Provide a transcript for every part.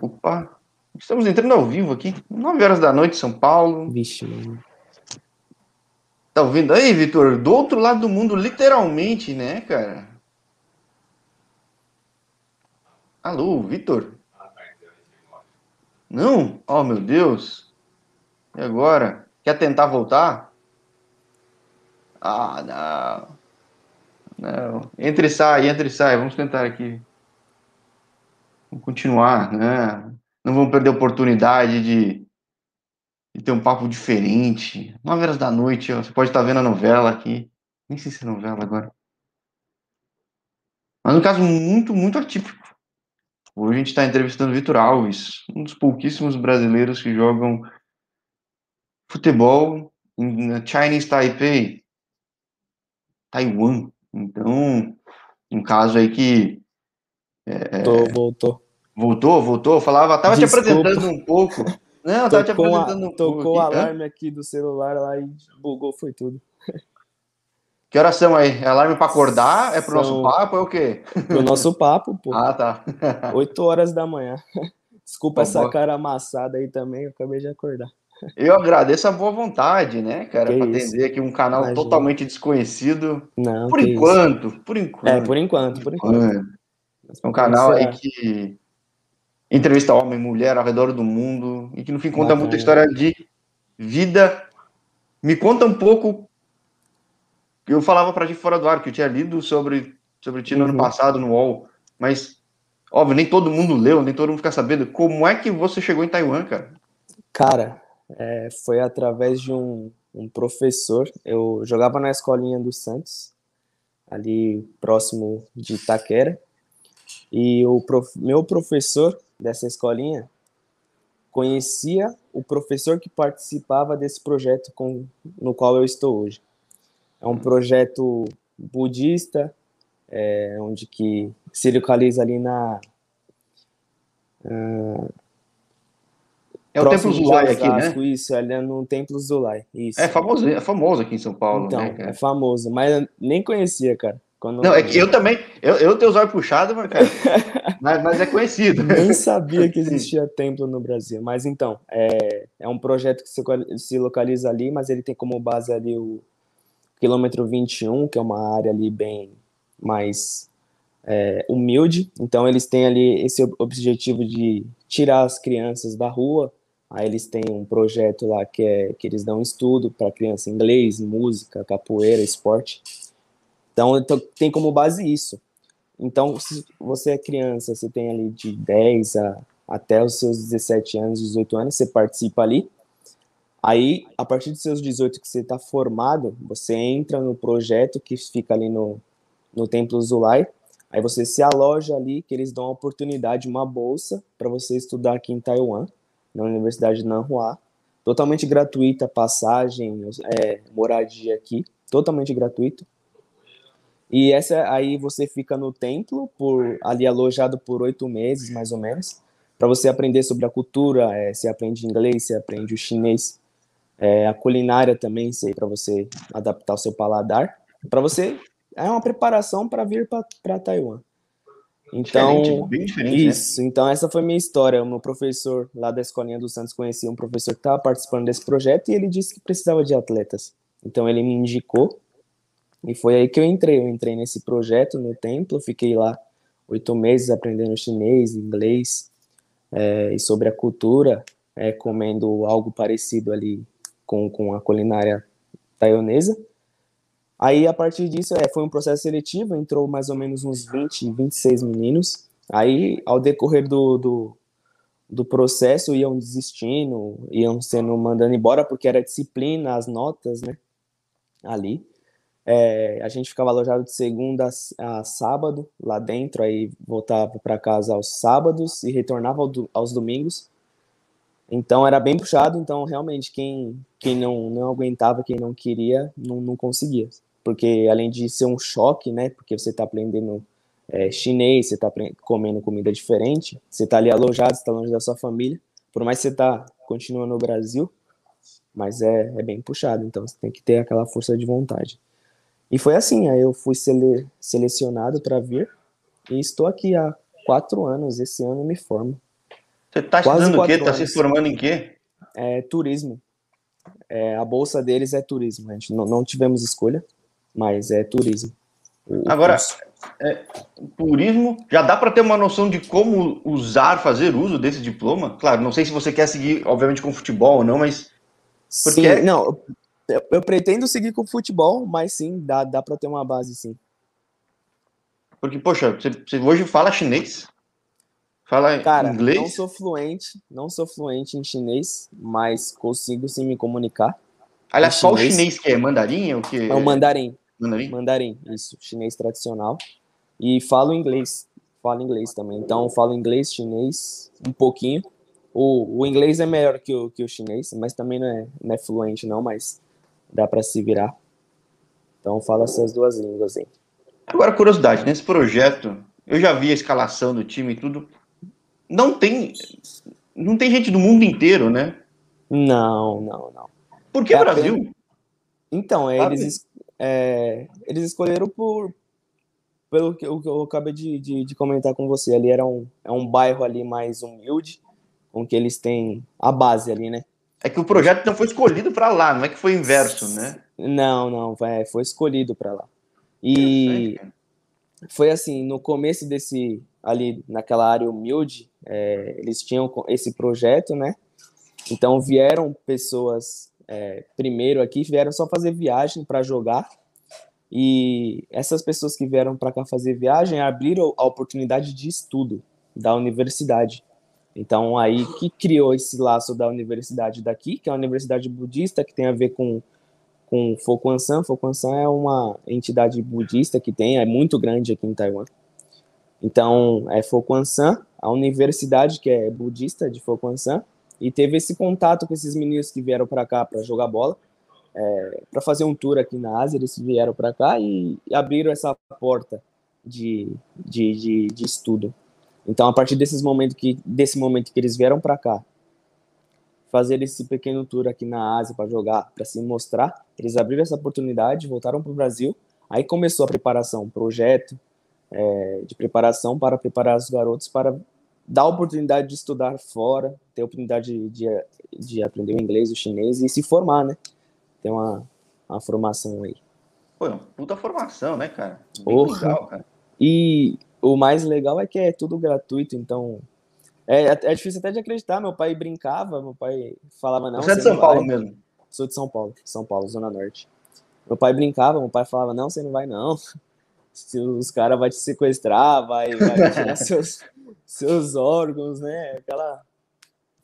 Opa, estamos entrando ao vivo aqui, 9 horas da noite, São Paulo. Vixe, mano. Tá ouvindo aí, Vitor? Do outro lado do mundo, literalmente, né, cara? Alô, Vitor? Não? Oh, meu Deus. E agora? Quer tentar voltar? Ah, não. Não. Entre e sai, entre e sai. Vamos tentar aqui. Vamos continuar, né? Não vamos perder a oportunidade de, de ter um papo diferente. Nove horas da noite, você pode estar vendo a novela aqui. Nem sei se é novela agora. Mas um caso muito, muito atípico. Hoje a gente está entrevistando Vitor Alves, um dos pouquíssimos brasileiros que jogam futebol na Chinese Taipei, Taiwan. Então, um caso aí que. É, voltou. Voltou, voltou. Falava, tava Desculpa. te apresentando um pouco. Não, tava te apresentando a, um pouco. Tocou o alarme aqui do celular lá e bugou, foi tudo. Que horas são aí? É alarme para acordar? É pro são... nosso papo? É o quê? Pro nosso papo, pô. Ah, tá. 8 horas da manhã. Desculpa tá essa cara amassada aí também, eu acabei de acordar. Eu agradeço a boa vontade, né, cara, para atender aqui um canal Imagina. totalmente desconhecido. Não, por enquanto, isso. por enquanto. É, por enquanto, por enquanto. É um canal aí que entrevista homem e mulher ao redor do mundo e que no fim conta muita história de vida. Me conta um pouco. Eu falava para ti fora do ar que eu tinha lido sobre sobre ti no uhum. ano passado no UOL, mas óbvio, nem todo mundo leu, nem todo mundo fica sabendo. Como é que você chegou em Taiwan, cara? Cara, é, foi através de um, um professor. Eu jogava na escolinha do Santos, ali próximo de Itaquera, e o prof, meu professor dessa escolinha conhecia o professor que participava desse projeto com, no qual eu estou hoje. É um projeto budista, é, onde que se localiza ali na uh, é o Templo Zulai aqui, né? Isso, ali é no Templo Zulai. Isso. É famoso, é famoso aqui em São Paulo, então, né? É famoso, mas eu nem conhecia, cara. Quando... Não, é que eu também, eu, eu tenho os olhos puxados, mas, cara, mas, mas, é conhecido. Nem sabia que existia templo no Brasil. Mas então, é, é um projeto que se, se localiza ali, mas ele tem como base ali o quilômetro 21, que é uma área ali bem mais é, humilde. Então, eles têm ali esse objetivo de tirar as crianças da rua. Aí eles têm um projeto lá que é que eles dão estudo para criança inglês, música, capoeira, esporte. Então, então, tem como base isso. Então, se você é criança, você tem ali de 10 a, até os seus 17 anos, 18 anos, você participa ali. Aí, a partir dos seus 18 que você está formado, você entra no projeto que fica ali no, no Templo Zulai. Aí você se aloja ali, que eles dão a oportunidade, uma bolsa para você estudar aqui em Taiwan, na Universidade de Nanhua. Totalmente gratuita, passagem, é, moradia aqui, totalmente gratuito. E essa aí você fica no templo, por ali alojado por oito meses, mais ou menos, para você aprender sobre a cultura. É, você aprende inglês, você aprende o chinês, é, a culinária também, para você adaptar o seu paladar. Para você é uma preparação para vir para Taiwan. Então, diferente, bem diferente, né? isso. Né? Então essa foi minha história. O meu professor lá da escolinha do Santos conhecia um professor que estava participando desse projeto e ele disse que precisava de atletas. Então ele me indicou e foi aí que eu entrei. Eu entrei nesse projeto no templo, fiquei lá oito meses aprendendo chinês, inglês é, e sobre a cultura, é, comendo algo parecido ali com, com a culinária taiwanesa. Aí, a partir disso, é, foi um processo seletivo, entrou mais ou menos uns 20, 26 meninos. Aí, ao decorrer do, do, do processo, iam desistindo, iam sendo mandando embora, porque era disciplina, as notas, né, ali. É, a gente ficava alojado de segunda a sábado lá dentro, aí voltava para casa aos sábados e retornava aos domingos. Então era bem puxado, então realmente quem, quem não, não aguentava, quem não queria, não, não conseguia. Porque além de ser um choque, né, porque você está aprendendo é, chinês, você está comendo comida diferente, você está ali alojado, você está longe da sua família, por mais que você está continuando no Brasil, mas é, é bem puxado, então você tem que ter aquela força de vontade. E foi assim, aí eu fui sele selecionado para vir e estou aqui há quatro anos. Esse ano eu me formo. Você tá estudando o quê? Tá se formando em quê? É, turismo. É, a bolsa deles é turismo. A gente não, não tivemos escolha, mas é turismo. Agora, é, turismo, já dá para ter uma noção de como usar, fazer uso desse diploma? Claro, não sei se você quer seguir, obviamente, com futebol ou não, mas. Porque... Sim, não, eu, eu, pretendo seguir com futebol, mas sim, dá, dá para ter uma base, sim. Porque, poxa, você, você hoje fala chinês? Fala Cara, inglês? não sou fluente, não sou fluente em chinês, mas consigo sim me comunicar. Aliás, qual chinês. chinês que é? Mandarim? O que? É o mandarim. Mandarim? Mandarim, isso, chinês tradicional. E falo inglês, falo inglês também. Então, falo inglês, chinês, um pouquinho. O, o inglês é melhor que o, que o chinês, mas também não é, não é fluente, não, mas dá para se virar. Então, falo essas duas línguas aí. Agora, curiosidade, nesse projeto, eu já vi a escalação do time e tudo. Não tem, não tem gente do mundo inteiro, né? Não, não, não. Por que é Brasil? Apenas... Então, eles, é, eles escolheram por pelo que eu, eu acabei de, de, de, comentar com você, ali era um, é um bairro ali mais humilde, com que eles têm a base ali, né? É que o projeto não foi escolhido para lá, não é que foi inverso, né? Não, não, é, foi escolhido para lá. E foi assim, no começo desse, ali naquela área humilde, é, eles tinham esse projeto, né? Então vieram pessoas é, primeiro aqui, vieram só fazer viagem para jogar. E essas pessoas que vieram para cá fazer viagem abriram a oportunidade de estudo da universidade. Então aí que criou esse laço da universidade daqui, que é a universidade budista que tem a ver com com. Fokwansan é uma entidade budista que tem, é muito grande aqui em Taiwan. Então, é Fokwansan, a universidade que é budista de Fokwansan, e teve esse contato com esses meninos que vieram para cá para jogar bola, é, para fazer um tour aqui na Ásia, eles vieram para cá e, e, abriram essa porta de, de, de, de, estudo. Então, a partir desses momentos que, desse momento que eles vieram para cá, fazer esse pequeno tour aqui na Ásia para jogar, para se mostrar, eles abriram essa oportunidade, voltaram para o Brasil, aí começou a preparação, projeto é, de preparação para preparar os garotos para dar a oportunidade de estudar fora, ter a oportunidade de, de, de aprender o inglês, o chinês e se formar, né? Ter uma, uma formação aí. Pô, é puta formação, né, cara? Bem legal, cara. E o mais legal é que é tudo gratuito, então é, é difícil até de acreditar. Meu pai brincava, meu pai falava não. Você é de São Paulo vai. mesmo? Sou de São Paulo, São Paulo, Zona Norte. Meu pai brincava, meu pai falava não, você não vai não. Os caras vão te sequestrar, vai, vai tirar seus, seus órgãos, né? Aquela.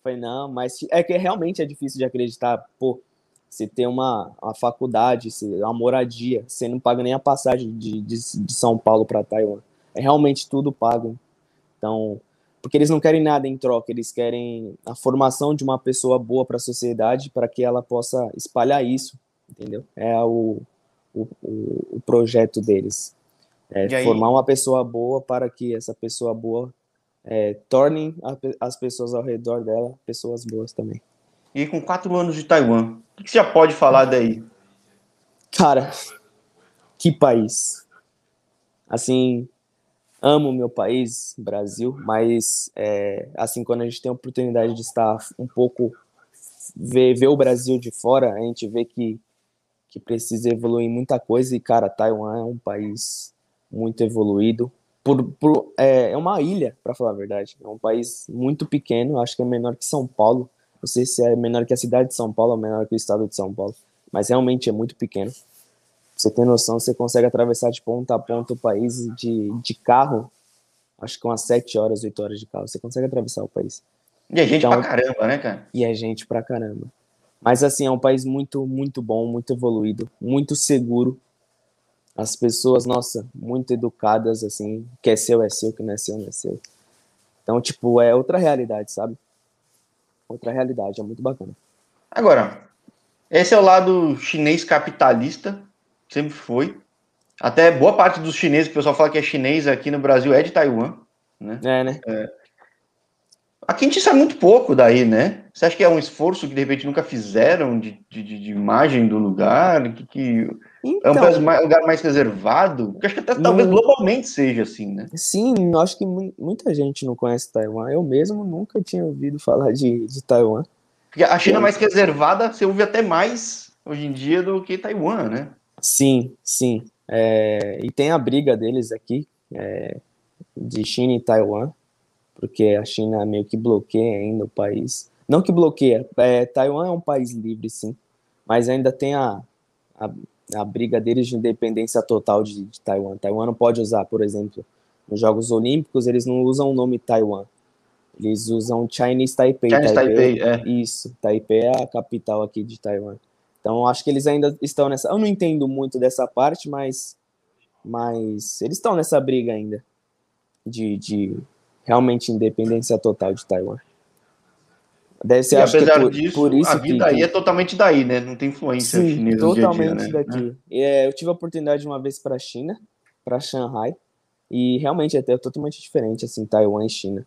Falei, não, mas é que realmente é difícil de acreditar, pô, você ter uma, uma faculdade, uma moradia, você não paga nem a passagem de, de, de São Paulo para Taiwan. É realmente tudo pago. Então, porque eles não querem nada em troca, eles querem a formação de uma pessoa boa para a sociedade para que ela possa espalhar isso, entendeu? É o, o, o projeto deles. É formar uma pessoa boa para que essa pessoa boa é, tornem a, as pessoas ao redor dela pessoas boas também. E com quatro anos de Taiwan, o que você já pode falar daí? Cara, que país. Assim, amo meu país, Brasil, mas é, assim, quando a gente tem a oportunidade de estar um pouco, ver, ver o Brasil de fora, a gente vê que, que precisa evoluir muita coisa e, cara, Taiwan é um país muito evoluído, por, por, é, é uma ilha, para falar a verdade. É um país muito pequeno, acho que é menor que São Paulo. Não sei se é menor que a cidade de São Paulo ou menor que o estado de São Paulo, mas realmente é muito pequeno. Você tem noção, você consegue atravessar de ponta a ponta o país de, de carro, acho que umas 7 horas, 8 horas de carro, você consegue atravessar o país. E a gente então, pra caramba, né, cara? E a gente pra caramba. Mas assim, é um país muito, muito bom, muito evoluído, muito seguro. As pessoas, nossa, muito educadas, assim, que é seu, é seu, que não é seu, não é seu. Então, tipo, é outra realidade, sabe? Outra realidade, é muito bacana. Agora, esse é o lado chinês capitalista, sempre foi. Até boa parte dos chineses, que o pessoal fala que é chinês aqui no Brasil, é de Taiwan. Né? É, né? É. Aqui a gente sabe muito pouco daí, né? Você acha que é um esforço que de repente nunca fizeram de, de, de imagem do lugar? Que, que... Então, é um mais, lugar mais reservado? Porque acho que até talvez globalmente seja assim, né? Sim, acho que muita gente não conhece Taiwan. Eu mesmo nunca tinha ouvido falar de, de Taiwan. Porque a China é mais reservada, você ouve até mais hoje em dia do que Taiwan, né? Sim, sim. É, e tem a briga deles aqui, é, de China e Taiwan, porque a China meio que bloqueia ainda o país. Não que bloqueia, é, Taiwan é um país livre, sim, mas ainda tem a, a, a briga deles de independência total de, de, Taiwan. Taiwan não pode usar, por exemplo, nos Jogos Olímpicos, eles não usam o nome Taiwan. Eles usam Chinese Taipei. Chinese Taipei, Taipei é. Isso, Taipei é a capital aqui de Taiwan. Então, acho que eles ainda estão nessa. Eu não entendo muito dessa parte, mas, mas eles estão nessa briga ainda de, de realmente independência total de Taiwan. Deve ser, e apesar que por, disso, por isso a vida que, aí é totalmente daí, né? Não tem influência sim, chinesa totalmente dia -dia, né? daqui. É, eu tive a oportunidade de uma vez para a China, para Shanghai, e realmente é totalmente diferente, assim, Taiwan e China.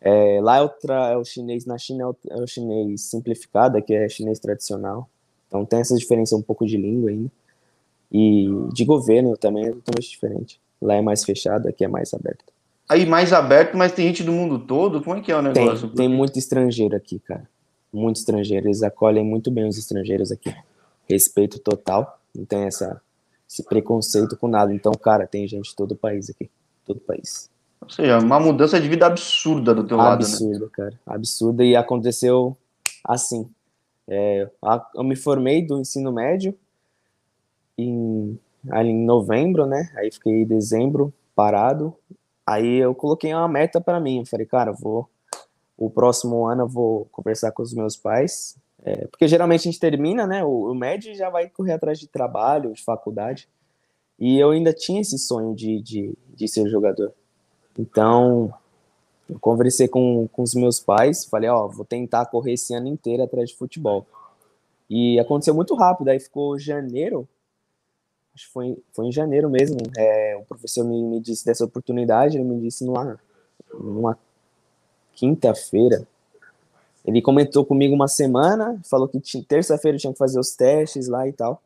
É, lá é o, é o, chinês, na China é o, é o, chinês simplificado, que é chinês tradicional. Então tem essa diferença um pouco de língua ainda. E de governo também é totalmente diferente. Lá é mais fechado, aqui é mais aberto aí mais aberto, mas tem gente do mundo todo? Como é que é o negócio? Tem, tem muito estrangeiro aqui, cara. Muito estrangeiro. Eles acolhem muito bem os estrangeiros aqui. Respeito total. Não tem essa, esse preconceito com nada. Então, cara, tem gente de todo o país aqui. Todo o país. Ou seja, uma mudança de vida absurda do teu lado, né? Absurda, cara. Absurda. E aconteceu assim. É, eu me formei do ensino médio em, ali em novembro, né? Aí fiquei em dezembro parado. Aí eu coloquei uma meta para mim. Eu falei, cara, vou o próximo ano eu vou conversar com os meus pais, é, porque geralmente a gente termina, né? O, o médio já vai correr atrás de trabalho, de faculdade. E eu ainda tinha esse sonho de, de, de ser jogador. Então, eu conversei com, com os meus pais, falei, ó, vou tentar correr esse ano inteiro atrás de futebol. E aconteceu muito rápido, aí ficou janeiro, acho que foi, foi em janeiro mesmo, é, o professor me, me, disse dessa oportunidade, ele me disse numa, numa quinta-feira, ele comentou comigo uma semana, falou que terça-feira tinha que fazer os testes lá e tal.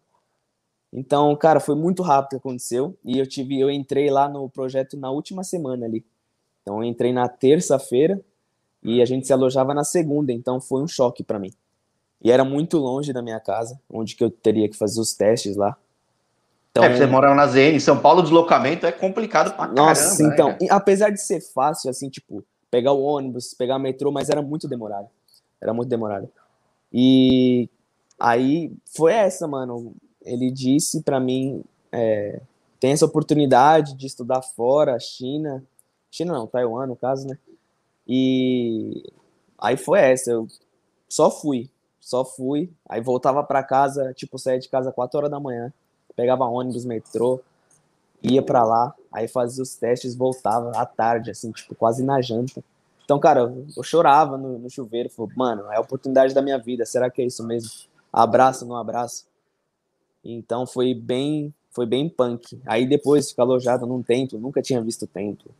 Então, cara, foi muito rápido que aconteceu e eu tive, eu entrei lá no projeto na última semana ali. Então, eu entrei na terça-feira e a gente se alojava na segunda, então foi um choque para mim. E era muito longe da minha casa, onde que eu teria que fazer os testes lá. Então, é, você mora na ZN, em São Paulo, o deslocamento é complicado pra Nossa, caramba, né, então, né, apesar de ser fácil, assim, tipo, pegar o ônibus, pegar o metrô, mas era muito demorado. Era muito demorado. E aí foi essa, mano. Ele disse para mim, é, tem essa oportunidade de estudar fora, China, China não, Taiwan no caso, né? E aí foi essa, eu só fui, só fui, aí voltava para casa, tipo, saía de casa 4 horas da manhã, pegava ônibus, metrô, ia para lá, aí fazia os testes, voltava à tarde, assim, tipo, quase na janta. Então, cara, eu chorava no, no chuveiro, falei, mano, é a oportunidade da minha vida, será que é isso mesmo? Abraço, não abraço? Então foi bem, foi bem punk. Aí depois ficar alojado num templo, nunca tinha visto templo,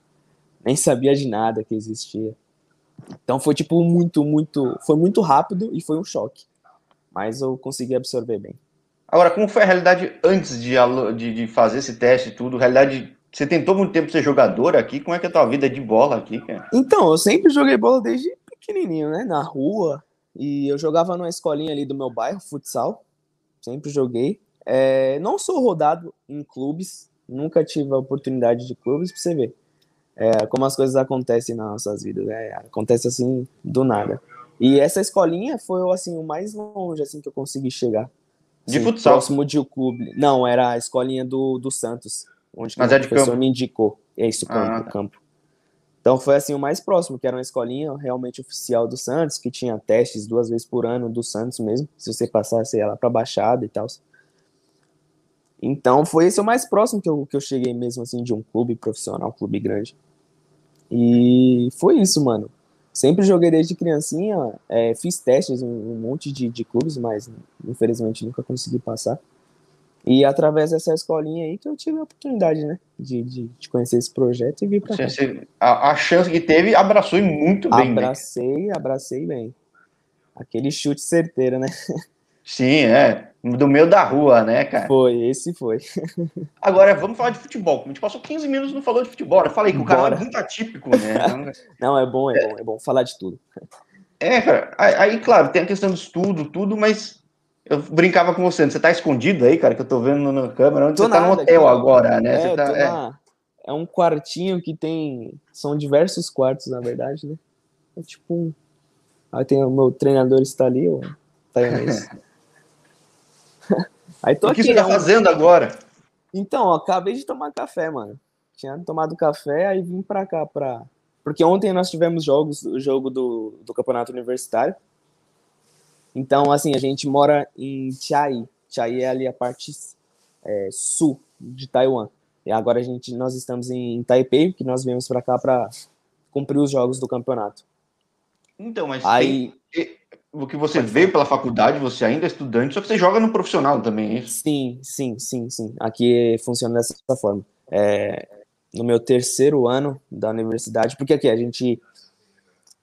nem sabia de nada que existia. Então foi tipo muito, muito, foi muito rápido e foi um choque. Mas eu consegui absorver bem. Agora, como foi a realidade antes de, de, de fazer esse teste e tudo? Realidade, você tentou muito tempo ser jogador aqui? Como é que é a tua vida de bola aqui, cara? Então, eu sempre joguei bola desde pequenininho, né? Na rua. E eu jogava numa escolinha ali do meu bairro, futsal. Sempre joguei. É, não sou rodado em clubes. Nunca tive a oportunidade de clubes, pra você ver. É, como as coisas acontecem nas nossas vidas, né? Acontece assim, do nada. E essa escolinha foi, assim, o mais longe, assim, que eu consegui chegar. De Sim, futsal? Próximo de o clube. Não, era a escolinha do, do Santos, onde Mas o é professor campo. me indicou. É isso, campo, ah, tá. campo. Então foi assim o mais próximo, que era uma escolinha realmente oficial do Santos, que tinha testes duas vezes por ano do Santos mesmo, se você passasse ela para baixada e tal. Então foi esse o mais próximo que eu, que eu cheguei mesmo assim de um clube profissional, um clube grande. E foi isso, mano. Sempre joguei desde criancinha, é, fiz testes em um monte de, de clubes, mas infelizmente nunca consegui passar. E através dessa escolinha aí que eu tive a oportunidade, né, de, de, de conhecer esse projeto e vir para cá. A, a, chance que teve, abraçou muito bem. Né? Abracei, né? abracei bem. Aquele chute certeiro, né? Sim, é. Do meio da rua, né, cara? Foi, esse foi. Agora, vamos falar de futebol. A gente passou 15 minutos não falou de futebol. Eu falei que o cara é muito atípico, né? não, é bom, é, bom, é bom falar de tudo. É, cara. Aí, claro, tem a questão do estudo, tudo, mas eu brincava com você. Você tá escondido aí, cara, que eu tô vendo na câmera. Onde tô você nada, tá no hotel aqui, agora, né? É, tá, é. Na... é um quartinho que tem. São diversos quartos, na verdade, né? É tipo um. Aí tem o meu treinador está ali, o taiwanês. Aí tô o que aqui, você tá é fazendo agora? Então, acabei de tomar café, mano. Tinha tomado café, aí vim pra cá pra. Porque ontem nós tivemos jogos, o jogo do, do campeonato universitário. Então, assim, a gente mora em Chiayi. Chiayi é ali a parte é, sul de Taiwan. E agora a gente, nós estamos em Taipei, que nós viemos para cá para cumprir os jogos do campeonato. Então, mas aí tem, o que você veio pela faculdade, você ainda é estudante, só que você joga no profissional também, é isso? Sim, sim, sim, sim. Aqui funciona dessa forma. É, no meu terceiro ano da universidade, porque aqui a gente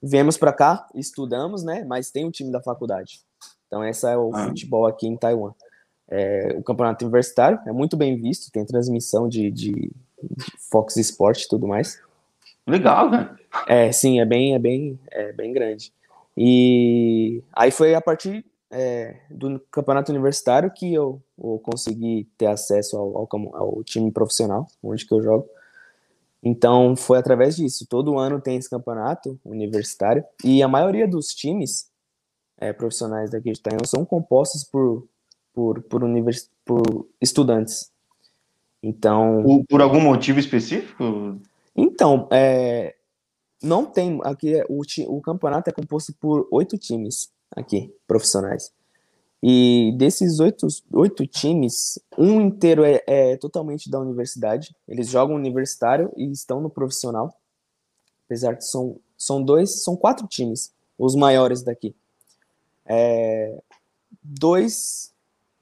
viemos para cá, estudamos, né? Mas tem o um time da faculdade. Então essa é o ah. futebol aqui em Taiwan. É, o campeonato universitário é muito bem visto, tem transmissão de, de, de Fox Sport e tudo mais. Legal, né? É, sim, é bem, é bem, é bem grande. E aí foi a partir é, do campeonato universitário que eu, eu consegui ter acesso ao, ao, ao, time profissional, onde que eu jogo. Então foi através disso. Todo ano tem esse campeonato universitário e a maioria dos times é, profissionais daqui de Taiwan são compostos por por por, univers, por estudantes. Então por, por algum motivo específico? Então é, não tem. Aqui é, o, o campeonato é composto por oito times aqui, profissionais. E desses oito, oito times, um inteiro é, é, totalmente da universidade. Eles jogam universitário e estão no profissional. Apesar que são, são dois, são quatro times, os maiores daqui. É, dois,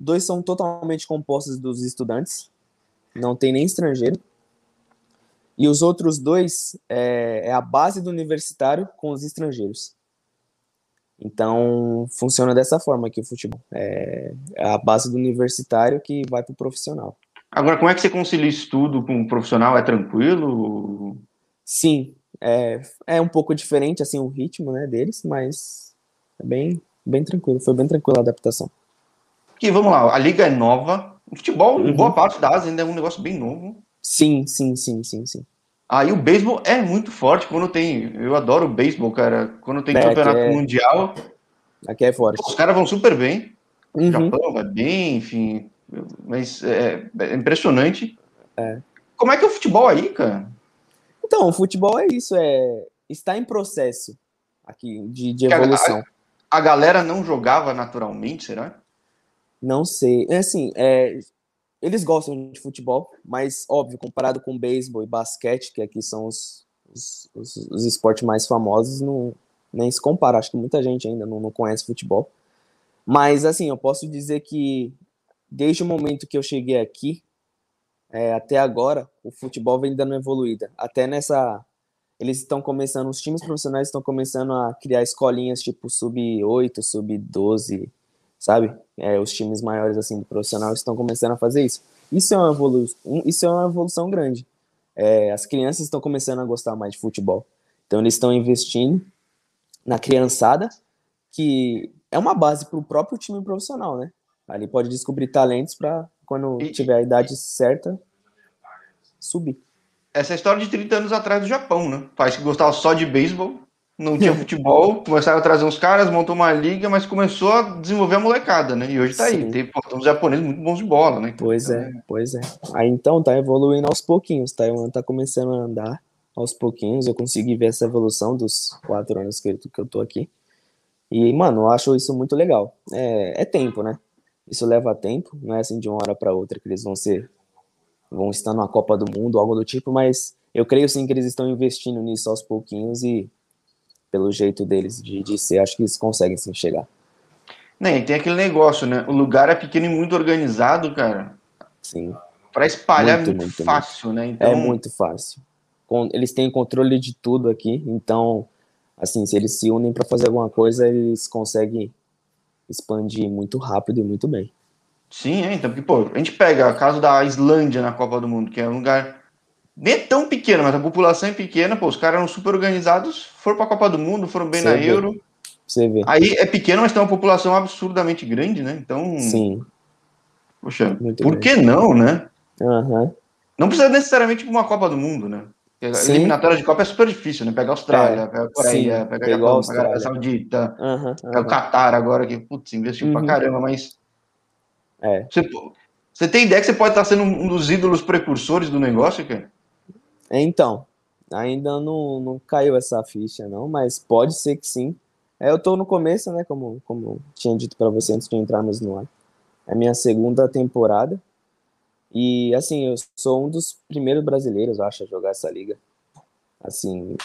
dois são totalmente compostos dos estudantes, não tem nem estrangeiro. E os outros dois é, é a base do universitário com os estrangeiros. Então, funciona dessa forma aqui o futebol. É, é a base do universitário que vai para o profissional. Agora, como é que você concilia estudo com o profissional? É tranquilo? Sim, é, é um pouco diferente assim o ritmo né, deles, mas é bem, bem tranquilo. Foi bem tranquila a adaptação. E vamos lá, a liga é nova. O futebol, uhum. boa parte da Ásia ainda é um negócio bem novo. Sim, sim, sim, sim, sim. Aí o beisebol é muito forte quando tem. Eu adoro o beisebol, cara. Quando tem é, campeonato é... mundial. Aqui é forte. Os caras vão super bem. Uhum. O Japão vai bem, enfim. Mas é, é, impressionante. É. Como é que é o futebol aí, cara? Então, o futebol é isso, é está em processo aqui de, de evolução. A, a, galera não jogava naturalmente, será? Não sei. É assim, é, eles gostam de futebol, mas, óbvio, comparado com beisebol e basquete, que aqui são os, os, os, os esportes mais famosos, não, nem se compara. Acho que muita gente ainda não, não conhece futebol. Mas, assim, eu posso dizer que desde o momento que eu cheguei aqui, é, até agora, o futebol vem dando evoluída. Até nessa. Eles estão começando, os times profissionais estão começando a criar escolinhas tipo sub-8, sub-12, sabe? É, os times maiores assim do profissional estão começando a fazer isso. Isso é uma evolução, isso é uma evolução grande. É, as crianças estão começando a gostar mais de futebol. Então eles estão investindo na criançada, que é uma base para o próprio time profissional, né? Ali pode descobrir talentos para quando e, tiver a idade certa subir. Essa é história de 30 anos atrás do Japão, né? Faz que gostava só de beisebol não tinha futebol, começaram a trazer uns caras, montou uma liga, mas começou a desenvolver a molecada, né? E hoje tá Sim. aí, tem, pô, uns japoneses muito bons de bola, né? Pois então, é, pois é. Aí então tá evoluindo aos pouquinhos, tá? tá começando a andar aos pouquinhos, eu consegui ver essa evolução dos quatro anos que, que eu tô aqui. E, mano, eu acho isso muito legal. É, é tempo, né? Isso leva tempo, não é assim de uma hora para outra que eles vão ser, vão estar na Copa do Mundo, algo do tipo, mas eu creio sim que eles estão investindo nisso aos pouquinhos e pelo jeito deles de, de ser, acho que eles conseguem sim chegar. Nem, tem aquele negócio, né? O lugar é pequeno e muito organizado, cara. Sim. Para espalhar muito, é muito, muito fácil, muito. né? Então... É muito fácil. Eles têm controle de tudo aqui, então, assim, se eles se unem para fazer alguma coisa, eles conseguem expandir muito rápido e muito bem. Sim, é, então, porque, pô, a gente pega o caso da Islândia na Copa do Mundo, que é um lugar nem é tão pequeno, mas a população é pequena, pô, os caras eram super organizados, foram pra Copa do Mundo, foram bem Você na vê. Euro. Você vê. Aí é pequeno, mas tem uma população absurdamente grande, né? Então. Sim. Poxa, Muito por grande. que não, né? Uhum. Não precisa necessariamente de uma Copa do Mundo, né? Sim. Eliminatória de Copa é super difícil, né? Pegar a Austrália, é, pegar a Coreia, sim, pegar a Japão, a Arábia Saudita, uhum, pegar o Qatar agora, que, putz, investiu uhum. pra caramba, mas. É. Você, você tem ideia que você pode estar sendo um dos ídolos precursores do negócio, cara? Então, ainda não, não caiu essa ficha, não, mas pode ser que sim. É, eu tô no começo, né? Como, como tinha dito para você antes de entrarmos no ar. É minha segunda temporada. E, assim, eu sou um dos primeiros brasileiros, acho, a jogar essa liga. Assim,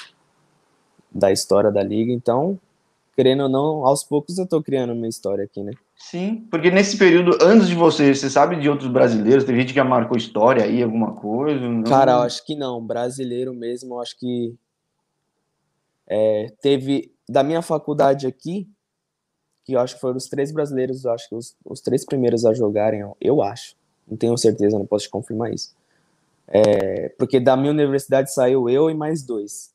da história da liga. Então, querendo ou não, aos poucos eu tô criando uma história aqui, né? Sim, porque nesse período, antes de você, você sabe de outros brasileiros? Tem gente que já marcou história aí, alguma coisa? Não? Cara, eu acho que não. Brasileiro mesmo, eu acho que é, teve da minha faculdade aqui, que eu acho que foram os três brasileiros, eu acho que os, os três primeiros a jogarem, eu acho não tenho certeza, não posso te confirmar isso. É, porque da minha universidade saiu eu e mais dois.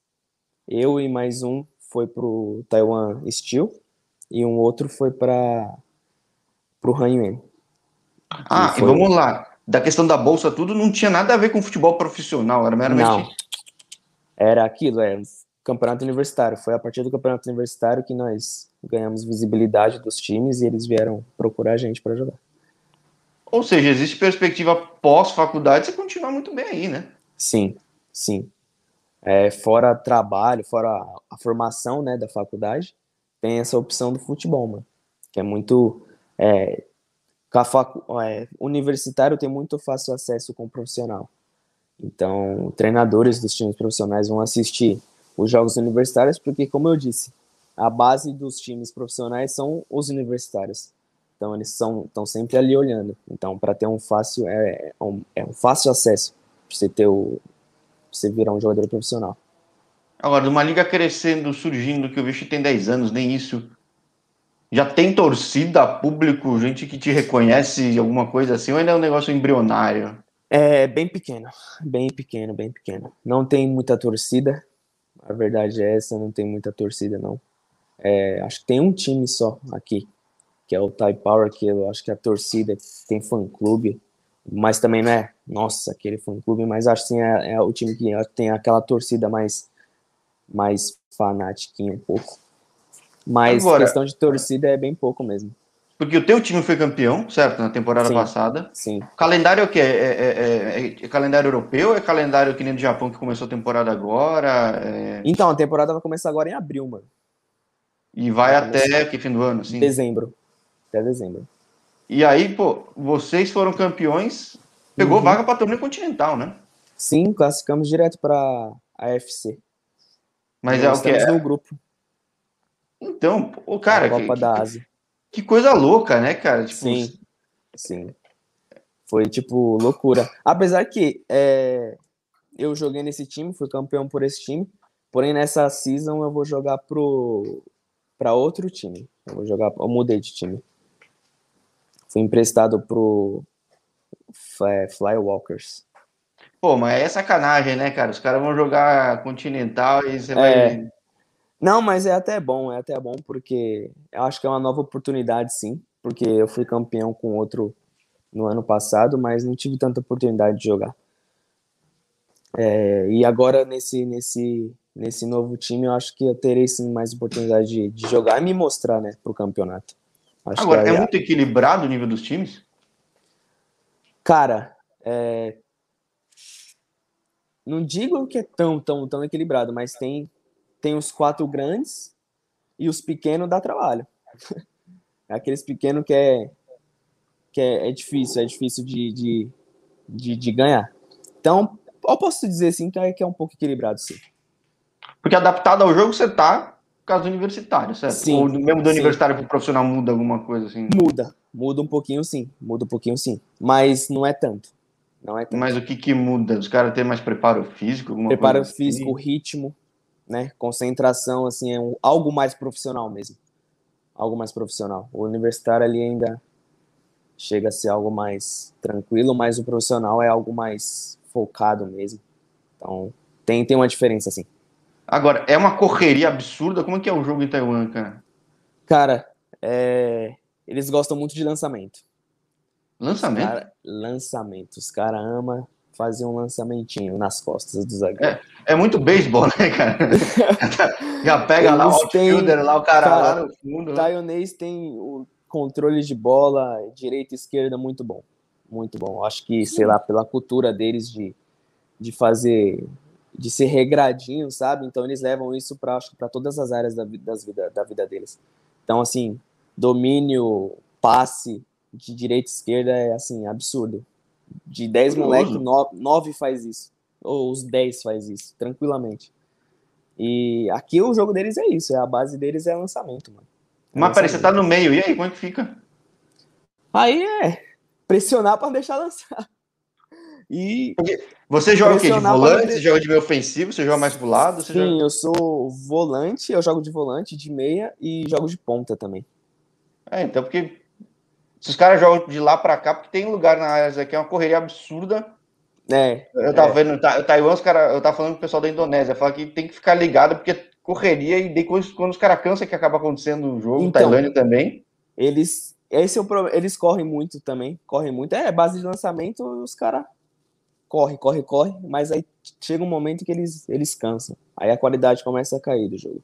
Eu e mais um foi pro Taiwan Steel e um outro foi para pro Hanyuan. Ah, e, foi... e vamos lá. Da questão da bolsa, tudo não tinha nada a ver com futebol profissional, era meramente. Não. Era aquilo, é campeonato universitário. Foi a partir do campeonato universitário que nós ganhamos visibilidade dos times e eles vieram procurar a gente para jogar. Ou seja, existe perspectiva pós-faculdade você continuar muito bem aí, né? Sim, sim. É, fora trabalho, fora a, a, formação né, da faculdade, tem essa opção do futebol, mano. Que é muito. É, é, universitário tem muito fácil acesso com o profissional. Então, treinadores dos times profissionais vão assistir os jogos universitários, porque, como eu disse, a base dos times profissionais são os universitários. Então eles são estão sempre ali olhando. Então para ter um fácil é, é, um, é um fácil acesso para você ter o você virar um jogador profissional. Agora, uma liga crescendo, surgindo, que o bicho tem 10 anos, nem isso. Já tem torcida, público, gente que te reconhece, alguma coisa assim, ou ainda é um negócio embrionário? É bem pequeno, bem pequeno, bem pequeno. Não tem muita torcida, a verdade é essa, não tem muita torcida, não. É, acho que tem um time só aqui, que é o Thai Power, que eu acho que a torcida tem fã-clube, mas também não é, nossa, aquele fã-clube, mas acho que sim, é, é, o time que tem aquela torcida mais, mais fanatiquinha um pouco. Mas Agora, questão de torcida é bem pouco mesmo. Porque o teu time foi campeão, certo? Na temporada sim, passada. Sim. O calendário é o quê? É, é, é, é, calendário europeu ou é calendário que nem do Japão que começou a temporada agora? Então, a temporada vai começar agora em abril, mano. E vai, vai até que fim do ano, sim? Dezembro até dezembro. E aí, pô, vocês foram campeões, pegou uhum. vaga para torneio continental, né? Sim, classificamos direto para a FC. Mas é o que é no grupo. Então, o cara, a Copa que, da que, Ásia. Que coisa louca, né, cara? Tipo, sim. Sim. Foi tipo loucura. Apesar que é, eu joguei nesse time, fui campeão por esse time. Porém, nessa season eu vou jogar pro para outro time. Eu vou jogar, eu mudei de time. Fui emprestado pro é, Flywalkers. Pô, mas é sacanagem, né, cara? Os caras vão jogar Continental e você é. vai. Não, mas é até bom, é até bom, porque eu acho que é uma nova oportunidade, sim. Porque eu fui campeão com outro no ano passado, mas não tive tanta oportunidade de jogar. É, e agora nesse, nesse, nesse novo time, eu acho que eu terei sim mais oportunidade de, de jogar e me mostrar, né, pro campeonato. Acho Agora, é, é muito equilibrado o nível dos times? Cara, é... não digo que é tão, tão, tão equilibrado, mas tem, tem os quatro grandes e os pequenos dá trabalho. Aqueles pequenos que é, que é, é difícil, é difícil de, de, de, de ganhar. Então, eu posso dizer assim que é, que é um pouco equilibrado, sim. Porque adaptado ao jogo você tá caso universitário, certo? Sim, Ou mesmo do sim. universitário para profissional muda alguma coisa assim? Muda, muda um pouquinho sim, muda um pouquinho sim, mas não é tanto. Não é tanto. Mas o que que muda? Os caras têm mais preparo físico? preparo assim? físico, ritmo, né? Concentração, assim, é um, algo mais profissional mesmo. Algo mais profissional. O universitário ali ainda chega a ser algo mais tranquilo, mas o profissional é algo mais focado mesmo. Então, tem, tem uma diferença, assim. Agora, é uma correria absurda? Como é que é o jogo em Taiwan, cara? Cara, é... eles gostam muito de lançamento. Lançamento? Cara, lançamento. Os caras amam fazer um lançamentinho nas costas do zagueiro. É, é muito beisebol, né, cara? Já pega eles lá o outfielder, lá o cara, cara, lá no fundo. O né? Taiwanês tem o controle de bola, direita e esquerda, muito bom. Muito bom. Acho que, sei lá, pela cultura deles de, de fazer de ser regradinho, sabe? Então eles levam isso para para todas as áreas da, das vida, da vida deles. Então assim, domínio, passe de direita e esquerda é assim absurdo. De 10 moleques, 9 faz isso. Ou os 10 faz isso, tranquilamente. E aqui o jogo deles é isso, é a base deles é lançamento, mano. É Mas peraí, você tá no meio, e aí, como é que fica? Aí é pressionar para deixar lançar. E você joga o quê? De volante? Você joga de meio ofensivo? Você joga mais pro lado? Sim, joga... eu sou volante, eu jogo de volante, de meia e jogo de ponta também. É, então porque se os caras jogam de lá para cá, porque tem lugar na área aqui, é uma correria absurda. É. Eu tava é. vendo, o Taiwan, os cara, eu tava falando com o pessoal da Indonésia, fala que tem que ficar ligado, porque correria e depois, quando os caras cansam, que acaba acontecendo no jogo, então, Tailândia também. Eles. Esse é o problema. Eles correm muito também. Correm muito. É, base de lançamento, os caras corre, corre, corre, mas aí chega um momento que eles, eles cansam. Aí a qualidade começa a cair do jogo.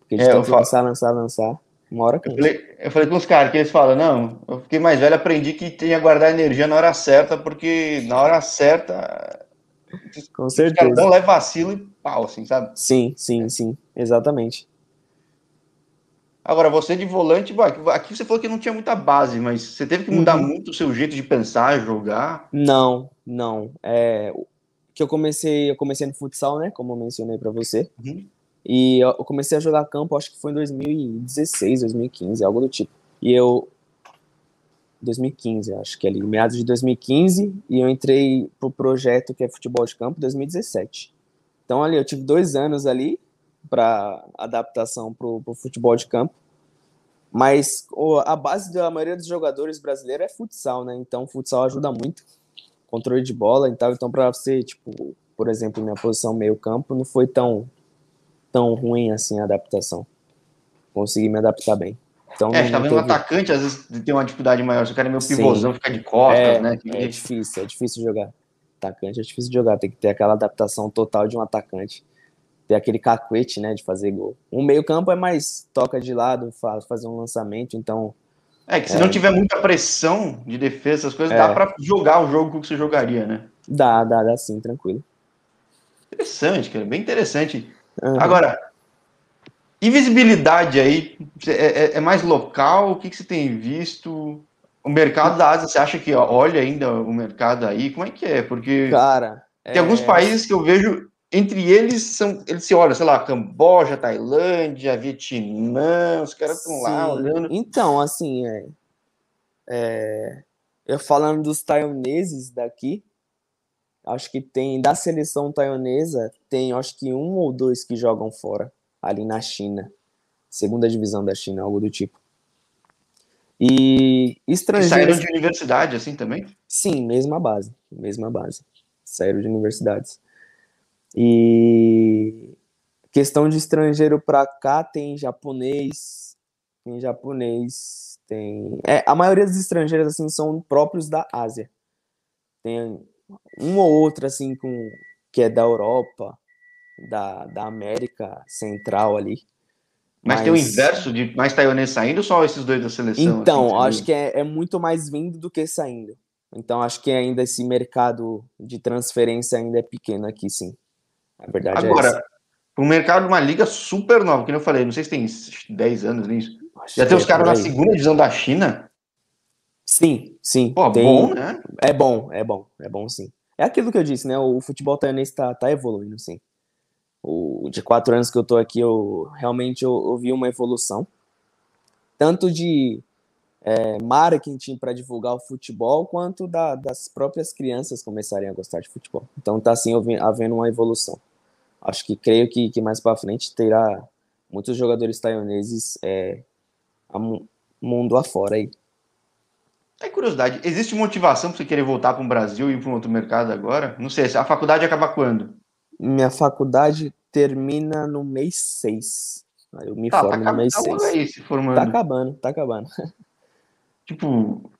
Porque eles é, lançar, lançar, lançar. Uma hora. Eu falei, eu falei com os caras que eles falam, não, eu fiquei mais velho, aprendi que tem que guardar energia na hora certa, porque na hora certa. Com certeza. Os não leva vacilo e pau, assim, sabe? Sim, sim, sim. Exatamente. Agora, você de volante, aqui você falou que não tinha muita base, mas você teve que mudar uhum. muito o seu jeito de pensar, jogar? Não, não. É, que eu comecei, eu comecei no futsal, né? Como eu mencionei para você. Uhum. E eu comecei a jogar campo, acho que foi em 2016, 2015, algo do tipo. E eu 2015, acho que ali, meados de 2015, e eu entrei pro projeto que é futebol de campo 2017. Então ali eu tive dois anos ali para adaptação para o futebol de campo. Mas a base da maioria dos jogadores brasileiros é futsal, né? Então, futsal ajuda muito. Controle de bola e tal. Então, para você, tipo, por exemplo, minha posição meio-campo, não foi tão, tão ruim assim a adaptação. Consegui me adaptar bem. Então, é, tá vendo um atacante, às vezes tem uma dificuldade maior. Se o cara é meu pivôzão, fica de costas, é, né? É difícil, é difícil jogar. Atacante é difícil de jogar, tem que ter aquela adaptação total de um atacante ter aquele cacuete, né, de fazer gol. Um meio-campo é mais toca de lado, faz, fazer um lançamento, então. É que se é... não tiver muita pressão de defesa, essas coisas, é... dá para jogar o jogo que você jogaria, né? Dá, dá, dá sim, tranquilo. Interessante, cara, bem interessante. Uhum. Agora, invisibilidade aí é, é, é, mais local? O que, que você tem visto? O mercado da Ásia, você acha que olha ainda o mercado aí? Como é que é? Porque Cara, tem alguns é países que eu vejo entre eles são, eles se olham, sei lá, Camboja, Tailândia, Vietnã, os caras estão lá olhando. Então, assim, é, é, eu falando dos taiwaneses daqui, acho que tem da seleção taiwanesa, tem acho que um ou dois que jogam fora, ali na China, segunda divisão da China, algo do tipo. E estrangeiros. E saíram de universidade assim também? Sim, mesma base, mesma base. Saíram de universidades. E questão de estrangeiro para cá tem japonês, tem japonês, tem. É, a maioria dos estrangeiros assim são próprios da Ásia. Tem um ou outro assim com que é da Europa, da, da América Central ali. Mas, Mas, tem o inverso de mais taiwanês saindo ou só esses dois da seleção? Então, assim, acho que é, é, muito mais vindo do que saindo. Então, acho que ainda esse mercado de transferência ainda é pequeno aqui, sim. A verdade é Agora, é o mercado de uma liga super nova, que eu falei, não sei se tem 10 anos nisso. Acho Já tem os caras na segunda divisão da China? Sim, sim. Pô, tem... bom, né? É bom, é bom, é bom sim. É aquilo que eu disse, né? O futebol taiwanês está tá evoluindo, sim. O, de quatro anos que eu tô aqui, eu realmente eu, eu vi uma evolução. Tanto de é, marketing para divulgar o futebol, quanto da, das próprias crianças começarem a gostar de futebol. Então está assim havendo uma evolução. Acho que creio que, que mais para frente terá muitos jogadores taiwaneses é, mundo afora aí. É curiosidade, existe motivação para você querer voltar para o Brasil e para um outro mercado agora? Não sei, a faculdade acaba quando? Minha faculdade termina no mês 6. Eu me tá, tá formo tá, no mês 6. Tá aí, se formando. Tá acabando, tá acabando. Tipo,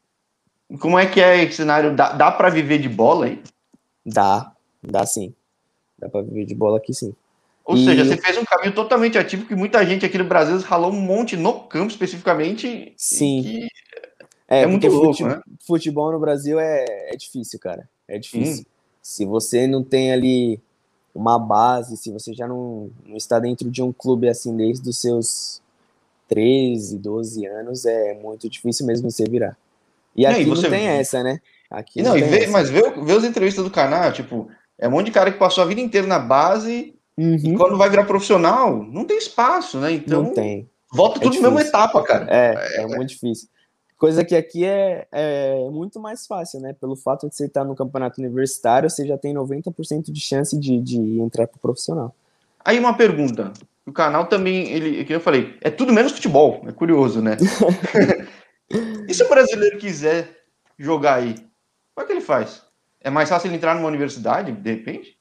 como é que é esse cenário? Dá, dá para viver de bola aí? Dá, dá sim. Dá para viver de bola aqui sim. Ou e... seja, você fez um caminho totalmente ativo que muita gente aqui no Brasil ralou um monte no campo especificamente. Sim. É, é muito louco, futebol, né? Futebol no Brasil é, é difícil, cara. É difícil. Se você não tem ali uma base, se você já não, não está dentro de um clube assim desde os seus 13, 12 anos, é muito difícil mesmo você virar. E aqui e não tem essa, né? Aqui não, não e vê, mas vê, vê as entrevistas do canal, tipo, é um monte de cara que passou a vida inteira na base uhum. e quando vai virar profissional, não tem espaço, né? Então, não tem. Volta é tudo na mesma etapa, cara. É, é, é muito difícil. Coisa que aqui é, é muito mais fácil, né? Pelo fato de você estar no campeonato universitário, você já tem 90% de chance de, de entrar pro profissional. Aí uma pergunta. O canal também, ele, que eu falei, é tudo menos futebol. É curioso, né? e se o brasileiro quiser jogar aí? Como é que ele faz? É mais fácil ele entrar numa universidade, de repente?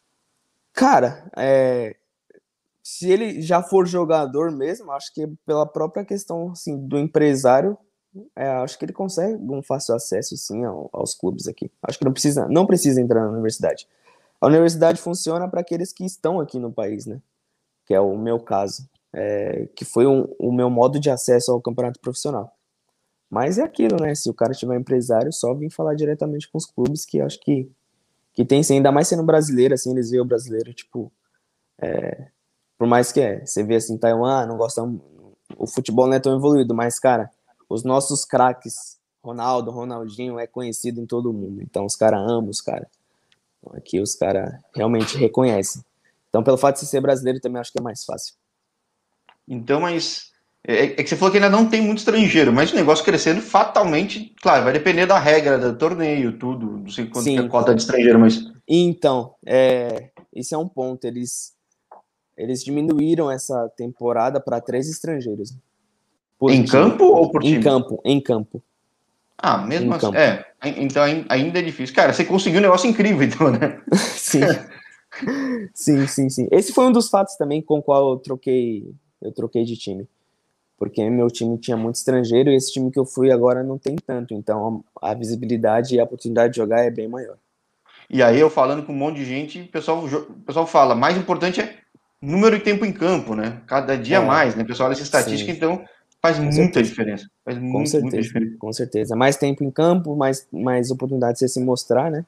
Cara, é, se ele já for jogador mesmo, acho que pela própria questão assim, do empresário, é, acho que ele consegue um fácil acesso sim ao, aos clubes aqui. Acho que não precisa, não precisa entrar na universidade. A universidade funciona para aqueles que estão aqui no país, né? Que é o meu caso, é, que foi um, o meu modo de acesso ao campeonato profissional. Mas é aquilo, né? Se o cara tiver empresário, só vem falar diretamente com os clubes, que acho que, que tem ainda mais sendo brasileiro, assim, eles veem o brasileiro, tipo, é, por mais que é, você vê assim, Taiwan, não gosta, o futebol não é tão evoluído, mas, cara, os nossos craques, Ronaldo, Ronaldinho, é conhecido em todo mundo. Então os caras amam os caras. Então, aqui os caras realmente reconhecem. Então, pelo fato de ser brasileiro, também acho que é mais fácil. Então, mas. É, é, que você falou que ainda não tem muito estrangeiro, mas o negócio crescendo fatalmente, claro, vai depender da regra do torneio, tudo, não sei quanto Sim. é a cota de estrangeiro, mas. Então, é, esse é um ponto. Eles, eles diminuíram essa temporada para três estrangeiros. Em campo ou por time? Em campo, em campo. Ah, mesmo assim. Campo. É, então ainda é difícil. Cara, você conseguiu um negócio incrível, então, né? sim. sim, sim, sim. Esse foi um dos fatos também com o qual eu troquei, eu troquei de time. Porque meu time tinha muito estrangeiro e esse time que eu fui agora não tem tanto. Então a visibilidade e a oportunidade de jogar é bem maior. E aí eu falando com um monte de gente, o pessoal, o pessoal fala, mais importante é número de tempo em campo, né? Cada dia é, mais, né? O pessoal olha essa estatística, sim. então Faz com muita certeza. diferença. Faz com muito, certeza, muita diferença. Com certeza. Mais tempo em campo, mais, mais oportunidades de você se mostrar, né?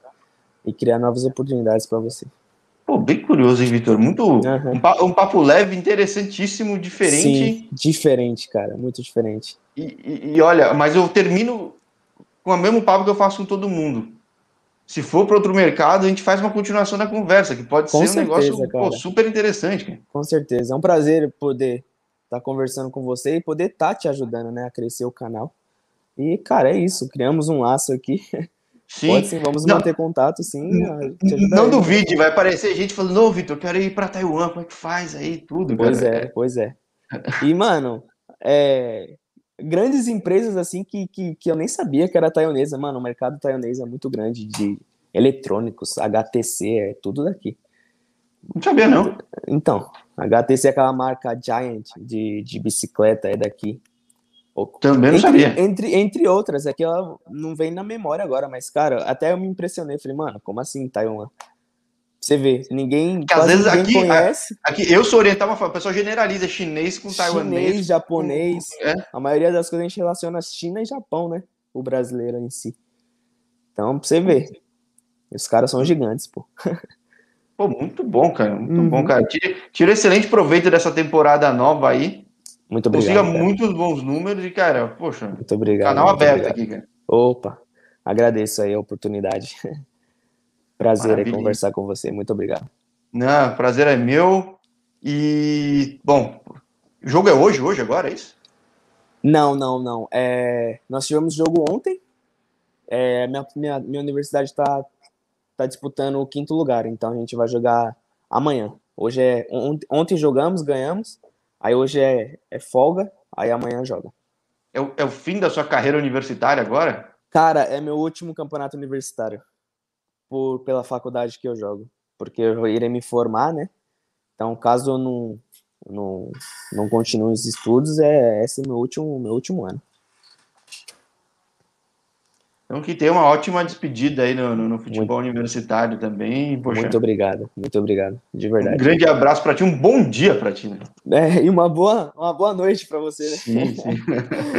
E criar novas oportunidades para você. Pô, bem curioso, hein, Vitor? Muito. Uhum. Um, um, papo leve, interessantíssimo, diferente. Sim, diferente, cara. Muito diferente. E, e, e, olha, mas eu termino com o mesmo papo que eu faço com todo mundo. Se for para outro mercado, a gente faz uma continuação da conversa, que pode com ser certeza, um negócio pô, super interessante. Cara. Com certeza. É um prazer poder estar tá conversando com você e poder estar tá te ajudando, né, a crescer o canal. E, cara, é isso. Criamos um laço aqui. Sim. Pode sim, vamos não, manter contato, sim. Não duvide, vai aparecer gente falando, ô, Vitor, quero ir para Taiwan, como é que faz aí, tudo. Pois cara. é, pois é. E, mano, é, grandes empresas, assim, que, que, que eu nem sabia que era taiwanesa. Mano, o mercado taiwanês é muito grande de eletrônicos, HTC, é tudo daqui. Não sabia, não. Então, HTC é aquela marca Giant de, de bicicleta, é daqui. Também não entre, sabia. Entre, entre outras, é que ela não vem na memória agora, mas, cara, até eu me impressionei. Falei, mano, como assim Taiwan? Você vê, ninguém, que às vezes aqui, conhece. Aqui, eu sou oriental, mas a pessoa generaliza chinês com taiwanês. Chinês, japonês. É. A maioria das coisas a gente relaciona China e Japão, né? O brasileiro em si. Então, pra você ver. Os caras são gigantes, pô. Pô, muito bom, cara. Muito uhum. bom, cara. Tira, tira excelente proveito dessa temporada nova aí. Muito obrigado. Consiga cara. muitos bons números e, cara, poxa. Muito obrigado. Canal muito aberto obrigado. aqui, cara. Opa, agradeço aí a oportunidade. prazer Maravilha. aí conversar com você. Muito obrigado. Não, prazer é meu. E, bom, o jogo é hoje, hoje agora, é isso? Não, não, não. É, nós tivemos jogo ontem. É, minha, minha, minha universidade está tá disputando o quinto lugar, então a gente vai jogar amanhã. Hoje é ontem jogamos, ganhamos. Aí hoje é, é folga, aí amanhã joga. É o, é o fim da sua carreira universitária agora? Cara, é meu último campeonato universitário. Por, pela faculdade que eu jogo. Porque eu irei me formar, né? Então, caso eu não, não, não continue os estudos, é esse meu último, meu último ano. Então, que tenha uma ótima despedida aí no, no, no futebol muito, universitário também. Poxa. Muito obrigado, muito obrigado, de verdade. Um grande abraço para ti, um bom dia para ti. Né? É, e uma boa, uma boa noite para você. Né? Sim, sim.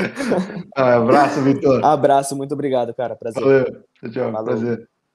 abraço, Vitor. Abraço, muito obrigado, cara. Prazer. Valeu, tchau, tchau. Prazer.